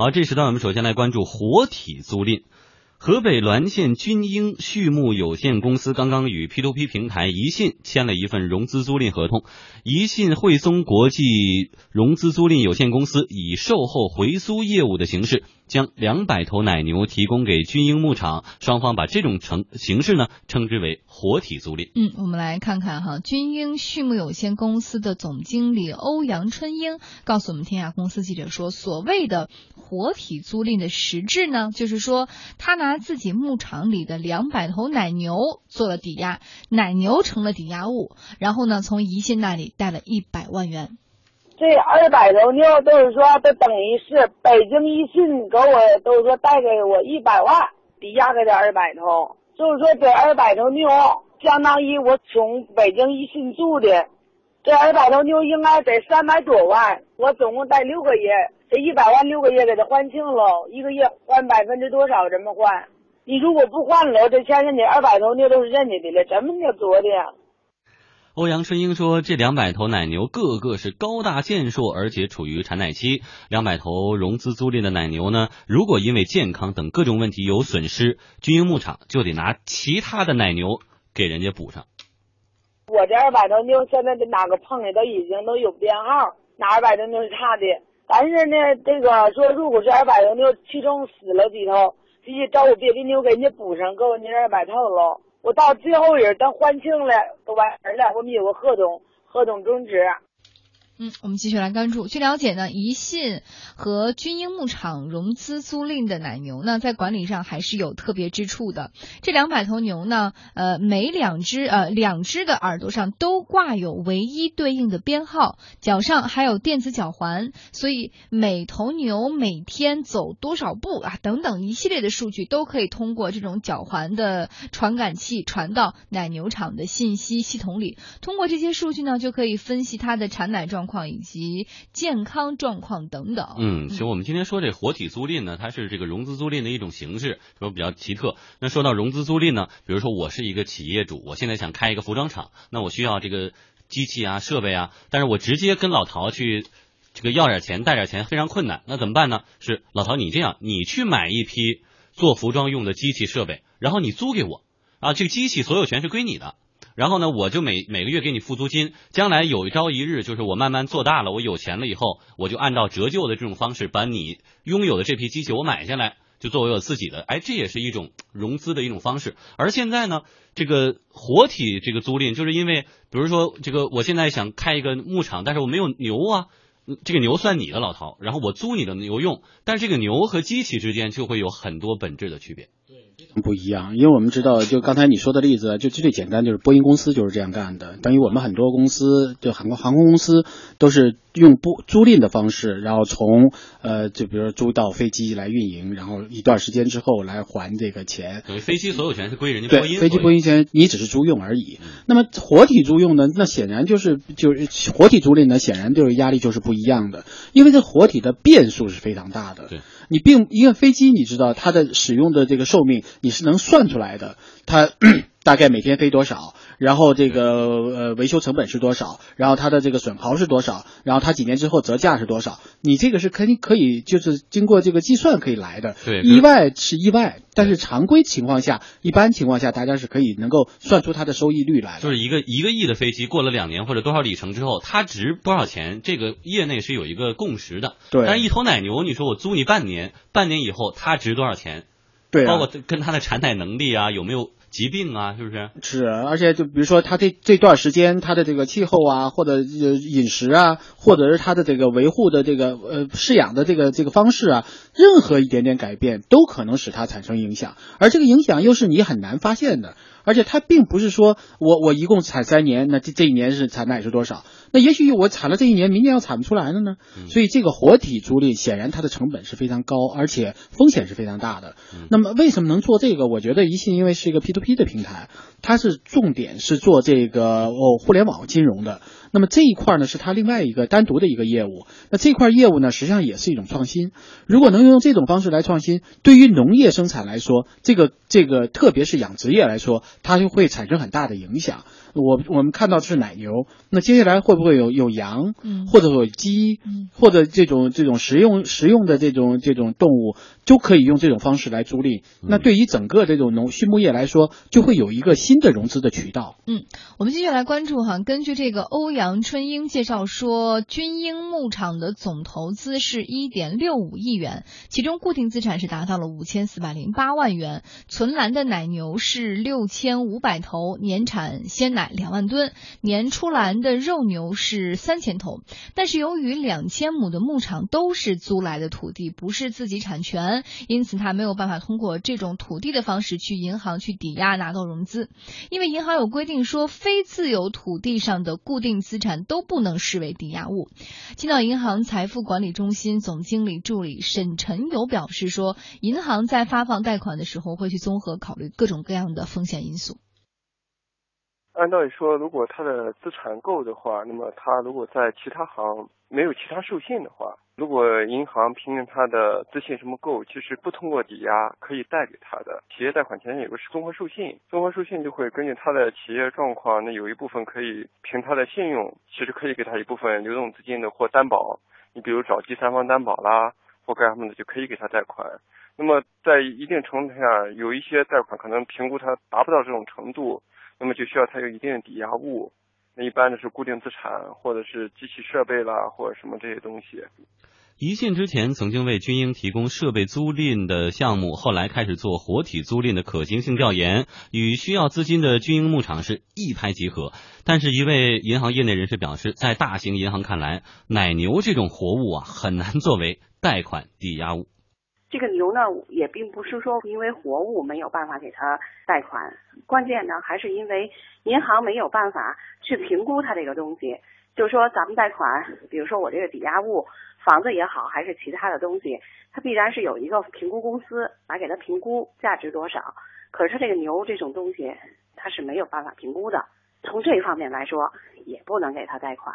好，这时段我们首先来关注活体租赁。河北滦县军英畜牧有限公司刚刚与 P2P 平台宜信签了一份融资租赁合同。宜信汇松国际融资租赁有限公司以售后回租业务的形式，将两百头奶牛提供给军英牧场。双方把这种成形式呢称之为活体租赁。嗯，我们来看看哈，军英畜牧有限公司的总经理欧阳春英告诉我们天下公司记者说，所谓的活体租赁的实质呢，就是说他拿。拿自己牧场里的两百头奶牛做了抵押，奶牛成了抵押物，然后呢，从宜信那里贷了一百万元。这二百头牛都是说，都等于是北京宜信给我都说贷给我一百万，抵押给这二百头，就是说这二百头牛相当于我从北京宜信住的，这二百头牛应该得三百多万，我总共贷六个月。这一百万六个月给他还清了，一个月还百分之多少？怎么还？你如果不还了，这钱人家二百头牛都是人家的了，怎么叫做的？欧阳春英说：“这两百头奶牛个个是高大健硕，而且处于产奶期。两百头融资租赁的奶牛呢，如果因为健康等各种问题有损失，军营牧场就得拿其他的奶牛给人家补上。我这二百头牛现在的哪个碰的都已经都有编号，哪二百头牛是差的。”但是呢，这个说，如果这二百头牛，其中死了几头，必须找我别的牛给人家补上，给我那二百头了。我到最后人等还清了，都完事了。我们有个合同，合同终止。嗯，我们继续来关注。据了解呢，宜信和军英牧场融资租赁的奶牛呢，在管理上还是有特别之处的。这两百头牛呢，呃，每两只呃两只的耳朵上都挂有唯一对应的编号，脚上还有电子脚环，所以每头牛每天走多少步啊，等等一系列的数据都可以通过这种脚环的传感器传到奶牛场的信息系统里。通过这些数据呢，就可以分析它的产奶状。以及健康状况等等。嗯，其实，我们今天说这活体租赁呢，它是这个融资租赁的一种形式，说比较奇特。那说到融资租赁呢，比如说我是一个企业主，我现在想开一个服装厂，那我需要这个机器啊、设备啊，但是我直接跟老陶去这个要点钱、带点钱非常困难，那怎么办呢？是老陶，你这样，你去买一批做服装用的机器设备，然后你租给我啊，这个机器所有权是归你的。然后呢，我就每每个月给你付租金，将来有一朝一日，就是我慢慢做大了，我有钱了以后，我就按照折旧的这种方式，把你拥有的这批机器我买下来，就作为我自己的。哎，这也是一种融资的一种方式。而现在呢，这个活体这个租赁，就是因为，比如说这个，我现在想开一个牧场，但是我没有牛啊，这个牛算你的，老陶，然后我租你的牛用，但是这个牛和机器之间就会有很多本质的区别。不一样，因为我们知道，就刚才你说的例子，就最简单，就是波音公司就是这样干的。等于我们很多公司，就航空航空公司都是用不租赁的方式，然后从呃，就比如说租到飞机来运营，然后一段时间之后来还这个钱。等于飞机所有权是归人家波音，飞机波音权你只是租用而已。那么活体租用呢？那显然就是就是活体租赁呢，显然就是压力就是不一样的，因为这活体的变数是非常大的。对。你并一个飞机，你知道它的使用的这个寿命，你是能算出来的，它 大概每天飞多少。然后这个呃维修成本是多少？然后它的这个损耗是多少？然后它几年之后折价是多少？你这个是肯定可以，就是经过这个计算可以来的。对，意外是意外，但是常规情况下，一般情况下大家是可以能够算出它的收益率来。就是一个一个亿的飞机过了两年或者多少里程之后，它值多少钱？这个业内是有一个共识的。对。但是一头奶牛，你说我租你半年，半年以后它值多少钱？对。包括跟它的产奶能力啊，有没有？疾病啊，是不是？是，而且就比如说，他这这段时间他的这个气候啊，或者饮食啊，或者是他的这个维护的这个呃饲养的这个这个方式啊，任何一点点改变都可能使它产生影响，而这个影响又是你很难发现的。而且它并不是说我我一共产三年，那这这一年是产奶是多少？那也许我产了这一年，明年要产不出来了呢。所以这个活体租赁显然它的成本是非常高，而且风险是非常大的。那么为什么能做这个？我觉得一信因为是一个 P to P 的平台，它是重点是做这个哦互联网金融的。那么这一块呢是它另外一个单独的一个业务。那这块业务呢实际上也是一种创新。如果能用这种方式来创新，对于农业生产来说，这个这个特别是养殖业来说。它就会产生很大的影响。我我们看到的是奶牛，那接下来会不会有有羊，嗯或者有鸡，嗯或者这种这种食用食用的这种这种动物，都可以用这种方式来租赁。嗯那对于整个这种农畜牧业来说，就会有一个新的融资的渠道。嗯我们继续来关注哈，根据这个欧阳春英介绍说，军英牧场的总投资是一点六五亿元，其中固定资产是达到了五千四百零八万元，存栏的奶牛是六千五百头，年产鲜奶两万吨，年出栏的肉牛是三千头。但是由于两千亩的牧场都是租来的土地，不是自己产权，因此他没有办法通过这种土地的方式去银行去抵押拿到融资。因为银行有规定说，非自有土地上的固定资产都不能视为抵押物。青岛银行财富管理中心总经理助理沈晨友表示说，银行在发放贷款的时候会去综合考虑各种各样的风险因素。按道理说，如果他的资产够的话，那么他如果在其他行没有其他授信的话，如果银行凭借他的资信什么够，其实不通过抵押可以贷给他的。企业贷款前有个是综合授信，综合授信就会根据他的企业状况，那有一部分可以凭他的信用，其实可以给他一部分流动资金的或担保。你比如找第三方担保啦，或干什么的，就可以给他贷款。那么在一定程度下，有一些贷款可能评估他达不到这种程度。那么就需要它有一定的抵押物，那一般的是固定资产或者是机器设备啦，或者什么这些东西。宜信之前曾经为军营提供设备租赁的项目，后来开始做活体租赁的可行性调研，与需要资金的军营牧场是一拍即合。但是，一位银行业内人士表示，在大型银行看来，奶牛这种活物啊，很难作为贷款抵押物。这个牛呢，也并不是说因为活物没有办法给它贷款，关键呢还是因为银行没有办法去评估它这个东西。就是说，咱们贷款，比如说我这个抵押物，房子也好，还是其他的东西，它必然是有一个评估公司来给它评估价值多少。可是这个牛这种东西，它是没有办法评估的。从这方面来说，也不能给它贷款。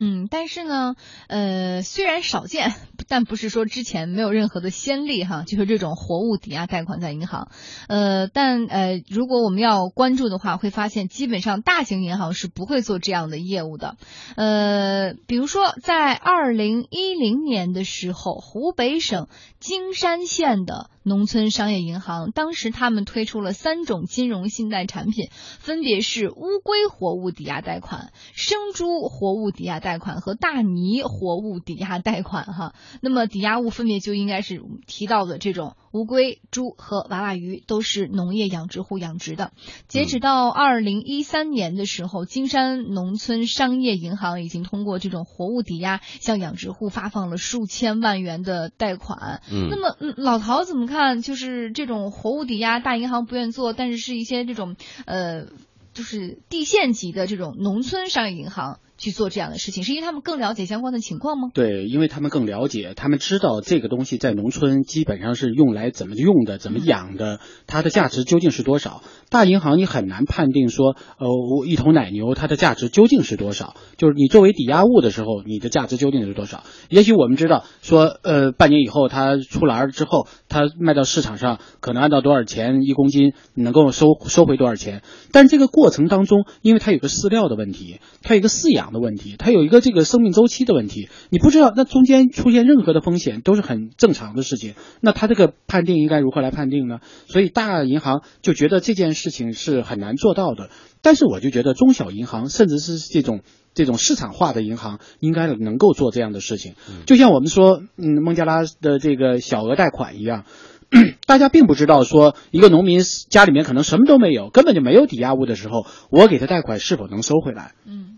嗯，但是呢，呃，虽然少见，但不是说之前没有任何的先例哈，就是这种活物抵押贷款在银行，呃，但呃，如果我们要关注的话，会发现基本上大型银行是不会做这样的业务的，呃，比如说在二零一零年的时候，湖北省金山县的农村商业银行，当时他们推出了三种金融信贷产品，分别是乌龟活物抵押贷款、生猪活物抵押贷。贷款和大泥活物抵押贷款哈，那么抵押物分别就应该是提到的这种乌龟、猪和娃娃鱼，都是农业养殖户养殖的。截止到二零一三年的时候，金山农村商业银行已经通过这种活物抵押，向养殖户发放了数千万元的贷款。嗯，那么老陶怎么看？就是这种活物抵押，大银行不愿做，但是是一些这种呃，就是地县级的这种农村商业银行。去做这样的事情，是因为他们更了解相关的情况吗？对，因为他们更了解，他们知道这个东西在农村基本上是用来怎么用的，怎么养的，它的价值究竟是多少。大银行你很难判定说，呃，我一头奶牛它的价值究竟是多少，就是你作为抵押物的时候，你的价值究竟是多少？也许我们知道说，呃，半年以后它出栏之后，它卖到市场上可能按照多少钱一公斤能够收收回多少钱，但这个过程当中，因为它有个饲料的问题，它有一个饲养。的问题，它有一个这个生命周期的问题，你不知道那中间出现任何的风险都是很正常的事情。那它这个判定应该如何来判定呢？所以大银行就觉得这件事情是很难做到的。但是我就觉得中小银行，甚至是这种这种市场化的银行，应该能够做这样的事情。就像我们说，嗯，孟加拉的这个小额贷款一样。大家并不知道，说一个农民家里面可能什么都没有，根本就没有抵押物的时候，我给他贷款是否能收回来？嗯。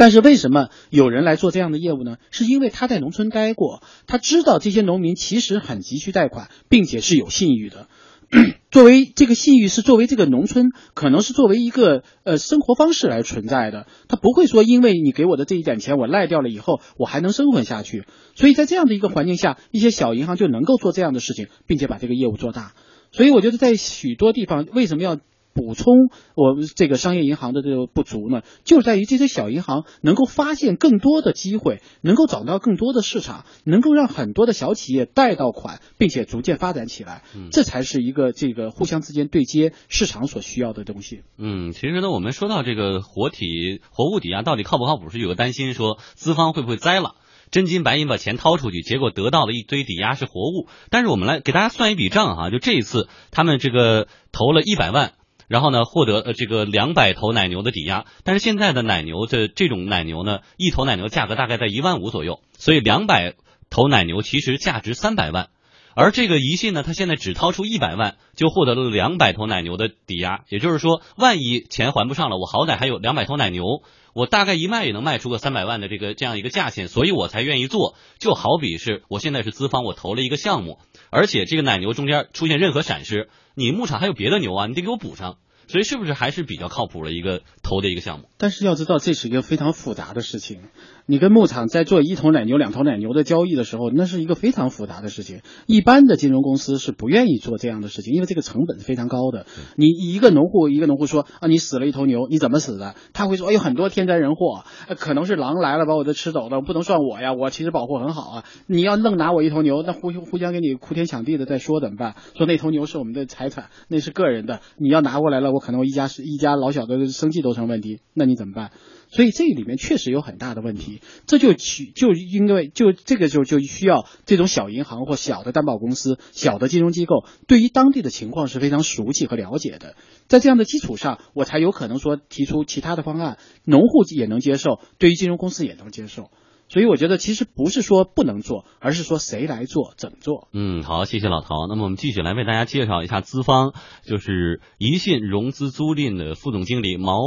但是为什么有人来做这样的业务呢？是因为他在农村待过，他知道这些农民其实很急需贷款，并且是有信誉的。作为这个信誉是作为这个农村可能是作为一个呃生活方式来存在的，他不会说因为你给我的这一点钱我赖掉了以后我还能生存下去。所以在这样的一个环境下，一些小银行就能够做这样的事情，并且把这个业务做大。所以我觉得在许多地方为什么要补充我们这个商业银行的这个不足呢，就在于这些小银行能够发现更多的机会，能够找到更多的市场，能够让很多的小企业贷到款，并且逐渐发展起来，这才是一个这个互相之间对接市场所需要的东西。嗯，其实呢，我们说到这个活体活物抵押到底靠不靠谱，是有个担心，说资方会不会栽了，真金白银把钱掏出去，结果得到了一堆抵押是活物。但是我们来给大家算一笔账哈，就这一次他们这个投了一百万。然后呢，获得呃这个两百头奶牛的抵押，但是现在的奶牛的这种奶牛呢，一头奶牛价格大概在一万五左右，所以两百头奶牛其实价值三百万，而这个宜信呢，他现在只掏出一百万就获得了两百头奶牛的抵押，也就是说，万一钱还不上了，我好歹还有两百头奶牛，我大概一卖也能卖出个三百万的这个这样一个价钱，所以我才愿意做。就好比是我现在是资方，我投了一个项目，而且这个奶牛中间出现任何闪失。你牧场还有别的牛啊，你得给我补上，所以是不是还是比较靠谱的一个投的一个项目？但是要知道，这是一个非常复杂的事情。你跟牧场在做一头奶牛、两头奶牛的交易的时候，那是一个非常复杂的事情。一般的金融公司是不愿意做这样的事情，因为这个成本是非常高的。你一个农户，一个农户说啊，你死了一头牛，你怎么死的？他会说，哎，有很多天灾人祸，可能是狼来了把我的吃走了，不能算我呀，我其实保护很好啊。你要愣拿我一头牛，那互互相给你哭天抢地的再说怎么办？说那头牛是我们的财产，那是个人的，你要拿过来了，我可能我一家一家老小的生计都成问题，那你怎么办？所以这里面确实有很大的问题，这就取就因为就这个就就需要这种小银行或小的担保公司、小的金融机构对于当地的情况是非常熟悉和了解的，在这样的基础上，我才有可能说提出其他的方案，农户也能接受，对于金融公司也能接受。所以我觉得其实不是说不能做，而是说谁来做、怎么做。嗯，好，谢谢老陶。那么我们继续来为大家介绍一下资方，就是宜信融资租赁的副总经理毛。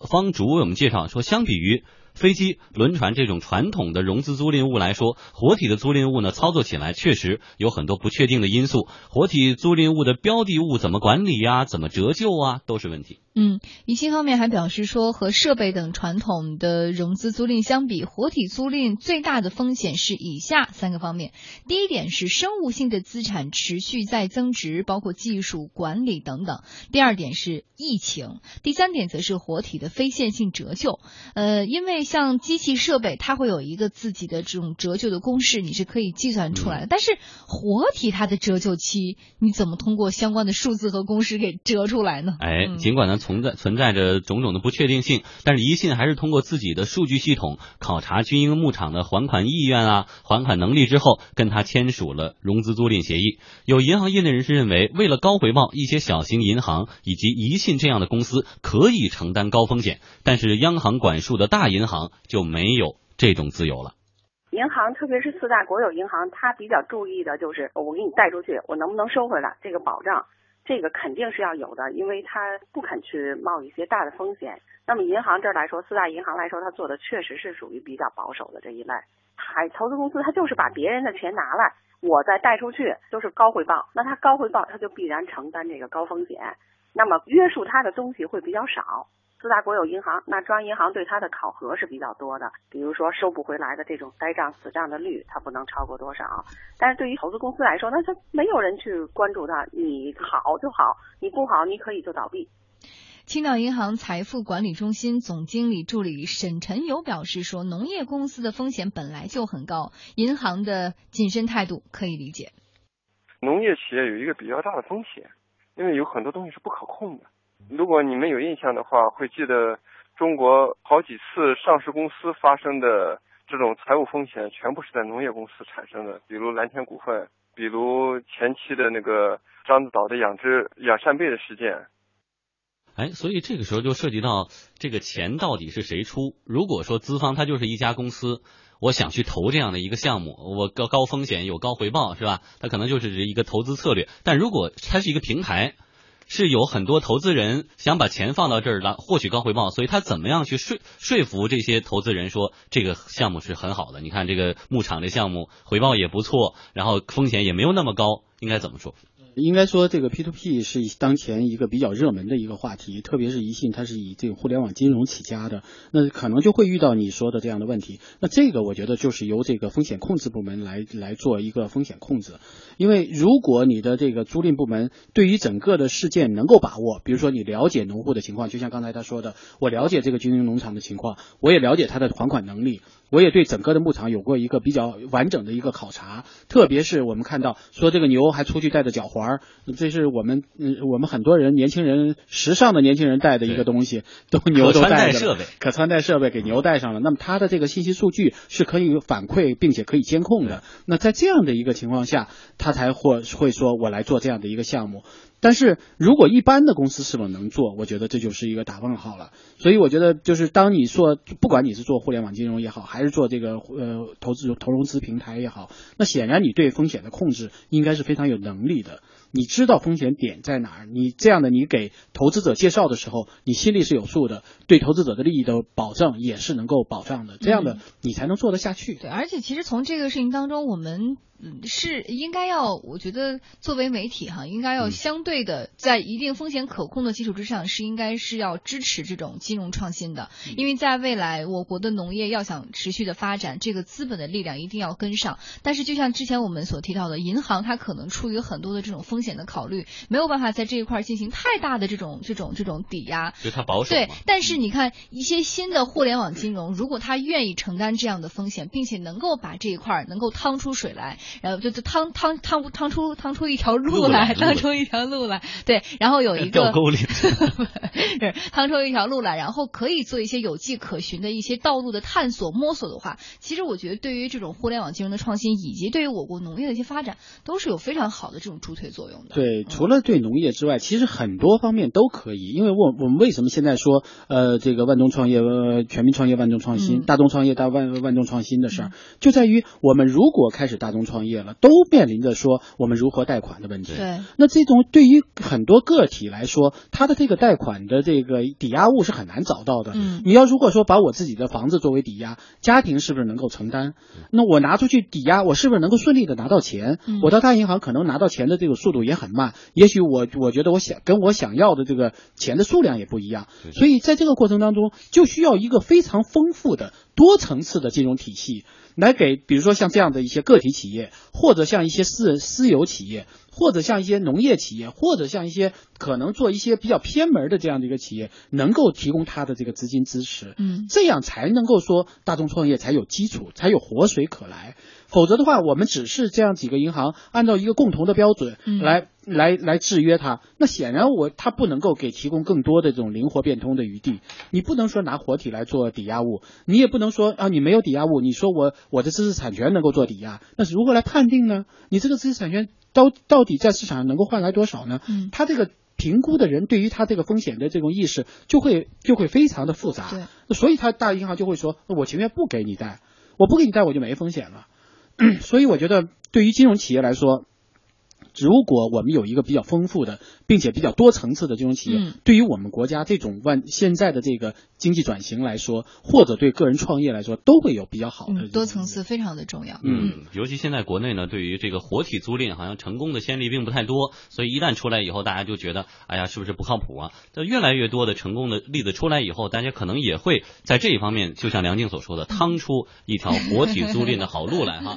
方竹为我们介绍说，相比于飞机、轮船这种传统的融资租赁物来说，活体的租赁物呢，操作起来确实有很多不确定的因素。活体租赁物的标的物怎么管理呀？怎么折旧啊？都是问题。嗯，宜信方面还表示说，和设备等传统的融资租赁相比，活体租赁最大的风险是以下三个方面。第一点是生物性的资产持续在增值，包括技术管理等等。第二点是疫情。第三点则是活体的非线性折旧。呃，因为像机器设备，它会有一个自己的这种折旧的公式，你是可以计算出来的。但是活体它的折旧期，你怎么通过相关的数字和公式给折出来呢？哎，尽管呢。存在存在着种种的不确定性，但是宜信还是通过自己的数据系统考察军营牧场的还款意愿啊、还款能力之后，跟他签署了融资租赁协议。有银行业内人士认为，为了高回报，一些小型银行以及宜信这样的公司可以承担高风险，但是央行管束的大银行就没有这种自由了。银行，特别是四大国有银行，它比较注意的就是我给你贷出去，我能不能收回来，这个保障。这个肯定是要有的，因为他不肯去冒一些大的风险。那么银行这儿来说，四大银行来说，他做的确实是属于比较保守的这一类。还投资公司，他就是把别人的钱拿来，我再贷出去，都是高回报。那他高回报，他就必然承担这个高风险。那么约束他的东西会比较少。四大国有银行，那中央银行对它的考核是比较多的，比如说收不回来的这种呆账、死账的率，它不能超过多少。但是对于投资公司来说，那它没有人去关注它，你好就好，你不好你可以就倒闭。青岛银行财富管理中心总经理助理沈晨友表示说，农业公司的风险本来就很高，银行的谨慎态度可以理解。农业企业有一个比较大的风险，因为有很多东西是不可控的。如果你们有印象的话，会记得中国好几次上市公司发生的这种财务风险，全部是在农业公司产生的，比如蓝天股份，比如前期的那个獐子岛的养殖养扇贝的事件。哎，所以这个时候就涉及到这个钱到底是谁出？如果说资方他就是一家公司，我想去投这样的一个项目，我高高风险有高回报，是吧？它可能就是一个投资策略。但如果它是一个平台。是有很多投资人想把钱放到这儿来获取高回报，所以他怎么样去说说服这些投资人说这个项目是很好的？你看这个牧场这项目回报也不错，然后风险也没有那么高，应该怎么说？应该说，这个 P to P 是当前一个比较热门的一个话题，特别是宜信，它是以这个互联网金融起家的，那可能就会遇到你说的这样的问题。那这个我觉得就是由这个风险控制部门来来做一个风险控制，因为如果你的这个租赁部门对于整个的事件能够把握，比如说你了解农户的情况，就像刚才他说的，我了解这个军营农场的情况，我也了解他的还款能力。我也对整个的牧场有过一个比较完整的一个考察，特别是我们看到说这个牛还出去带着脚环，这是我们嗯我们很多人年轻人时尚的年轻人带的一个东西，都牛都带着设备，可穿戴设备给牛带上了，那么它的这个信息数据是可以反馈并且可以监控的。那在这样的一个情况下，他才会会说我来做这样的一个项目。但是如果一般的公司是否能做，我觉得这就是一个打问号了。所以我觉得，就是当你做，不管你是做互联网金融也好，还是做这个呃投资投融资平台也好，那显然你对风险的控制应该是非常有能力的。你知道风险点在哪儿？你这样的，你给投资者介绍的时候，你心里是有数的，对投资者的利益的保证也是能够保障的。这样的你才能做得下去。对，而且其实从这个事情当中，我们是应该要，我觉得作为媒体哈，应该要相对的在一定风险可控的基础之上，是应该是要支持这种金融创新的。因为在未来，我国的农业要想持续的发展，这个资本的力量一定要跟上。但是，就像之前我们所提到的，银行它可能出于很多的这种风风险的考虑没有办法在这一块进行太大的这种这种这种抵押，就它保守。对，但是你看一些新的互联网金融，如果它愿意承担这样的风险，并且能够把这一块能够趟出水来，然后就就趟趟趟趟出趟出一条路来，趟出一条路来，对，然后有一个掉沟里，是趟出一条路来，然后可以做一些有迹可循的一些道路的探索摸索的话，其实我觉得对于这种互联网金融的创新，以及对于我国农业的一些发展，都是有非常好的这种助推作用的。对，除了对农业之外，其实很多方面都可以。因为我我们为什么现在说呃这个万众创业、呃全民创业、万众创新、大众创业大万万众创新的事儿，就在于我们如果开始大众创业了，都面临着说我们如何贷款的问题。对，那这种对于很多个体来说，他的这个贷款的这个抵押物是很难找到的。嗯，你要如果说把我自己的房子作为抵押，家庭是不是能够承担？那我拿出去抵押，我是不是能够顺利的拿到钱？我到大银行可能拿到钱的这个速度也很慢，也许我我觉得我想跟我想要的这个钱的数量也不一样，所以在这个过程当中就需要一个非常丰富的多层次的金融体系来给，比如说像这样的一些个体企业，或者像一些私人私有企业，或者像一些农业企业，或者像一些可能做一些比较偏门的这样的一个企业，能够提供它的这个资金支持，嗯，这样才能够说大众创业才有基础，才有活水可来。否则的话，我们只是这样几个银行按照一个共同的标准来、来来制约它，那显然我它不能够给提供更多的这种灵活变通的余地。你不能说拿活体来做抵押物，你也不能说啊你没有抵押物，你说我我的知识产权能够做抵押，那是如何来判定呢？你这个知识产权到到底在市场上能够换来多少呢？嗯，他这个评估的人对于他这个风险的这种意识就会就会非常的复杂。对，所以他大银行就会说，我情愿不给你贷，我不给你贷我就没风险了。所以我觉得，对于金融企业来说，如果我们有一个比较丰富的，并且比较多层次的金融企业，嗯对于我们国家这种万现在的这个经济转型来说，或者对个人创业来说，都会有比较好的、嗯、多层次非常的重要。嗯，尤其现在国内呢，对于这个活体租赁，好像成功的先例并不太多，所以一旦出来以后，大家就觉得，哎呀，是不是不靠谱啊？这越来越多的成功的例子出来以后，大家可能也会在这一方面，就像梁静所说的，趟出一条活体租赁的好路来哈。